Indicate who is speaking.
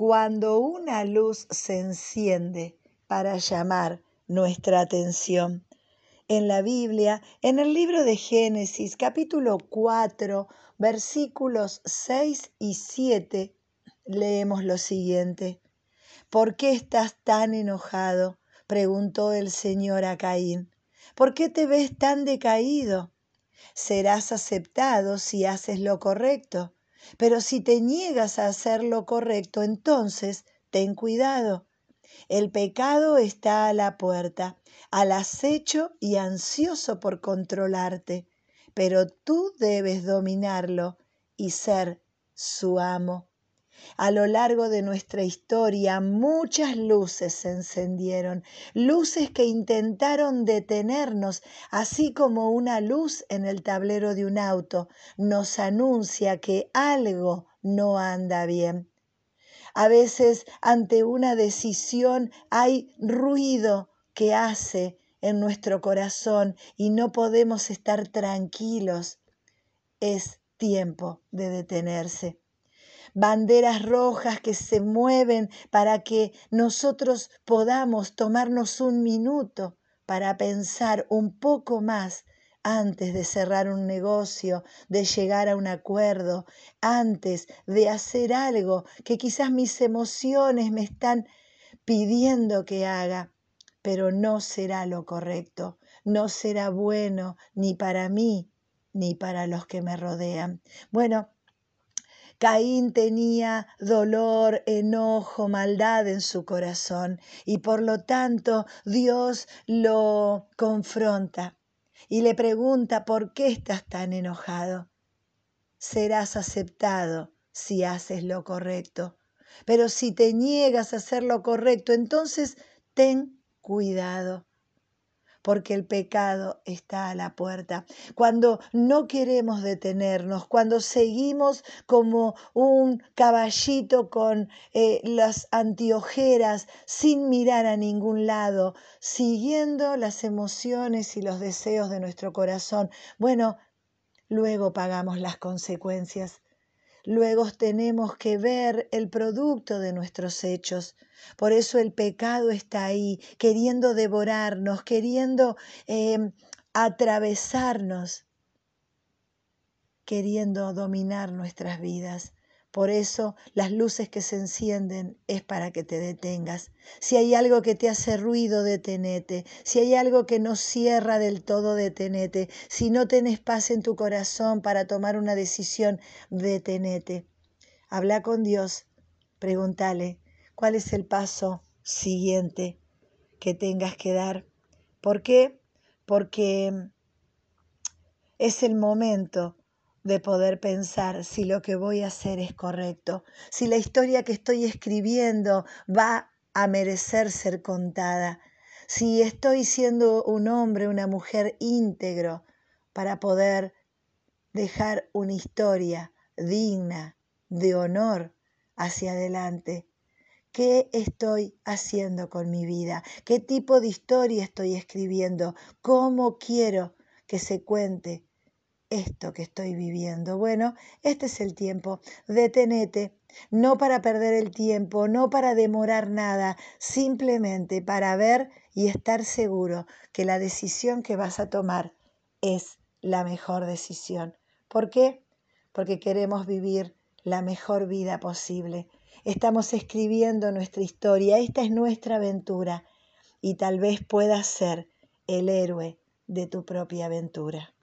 Speaker 1: cuando una luz se enciende para llamar nuestra atención. En la Biblia, en el libro de Génesis, capítulo 4, versículos 6 y 7, leemos lo siguiente. ¿Por qué estás tan enojado? preguntó el Señor a Caín. ¿Por qué te ves tan decaído? Serás aceptado si haces lo correcto, pero si te niegas a hacer lo correcto, entonces ten cuidado. El pecado está a la puerta, al acecho y ansioso por controlarte, pero tú debes dominarlo y ser su amo. A lo largo de nuestra historia muchas luces se encendieron, luces que intentaron detenernos, así como una luz en el tablero de un auto nos anuncia que algo no anda bien. A veces ante una decisión hay ruido que hace en nuestro corazón y no podemos estar tranquilos. Es tiempo de detenerse banderas rojas que se mueven para que nosotros podamos tomarnos un minuto para pensar un poco más antes de cerrar un negocio, de llegar a un acuerdo, antes de hacer algo que quizás mis emociones me están pidiendo que haga, pero no será lo correcto, no será bueno ni para mí ni para los que me rodean. Bueno, Caín tenía dolor, enojo, maldad en su corazón y por lo tanto Dios lo confronta y le pregunta, ¿por qué estás tan enojado? Serás aceptado si haces lo correcto, pero si te niegas a hacer lo correcto, entonces ten cuidado porque el pecado está a la puerta. Cuando no queremos detenernos, cuando seguimos como un caballito con eh, las antiojeras sin mirar a ningún lado, siguiendo las emociones y los deseos de nuestro corazón, bueno, luego pagamos las consecuencias. Luego tenemos que ver el producto de nuestros hechos. Por eso el pecado está ahí, queriendo devorarnos, queriendo em, atravesarnos, queriendo dominar nuestras vidas. Por eso las luces que se encienden es para que te detengas. Si hay algo que te hace ruido, detenete. Si hay algo que no cierra del todo, detenete. Si no tenés paz en tu corazón para tomar una decisión, detenete. Habla con Dios. Pregúntale cuál es el paso siguiente que tengas que dar. ¿Por qué? Porque es el momento de poder pensar si lo que voy a hacer es correcto, si la historia que estoy escribiendo va a merecer ser contada, si estoy siendo un hombre, una mujer íntegro para poder dejar una historia digna, de honor hacia adelante. ¿Qué estoy haciendo con mi vida? ¿Qué tipo de historia estoy escribiendo? ¿Cómo quiero que se cuente esto que estoy viviendo. Bueno, este es el tiempo. Detenete, no para perder el tiempo, no para demorar nada, simplemente para ver y estar seguro que la decisión que vas a tomar es la mejor decisión. ¿Por qué? Porque queremos vivir la mejor vida posible. Estamos escribiendo nuestra historia, esta es nuestra aventura y tal vez puedas ser el héroe de tu propia aventura.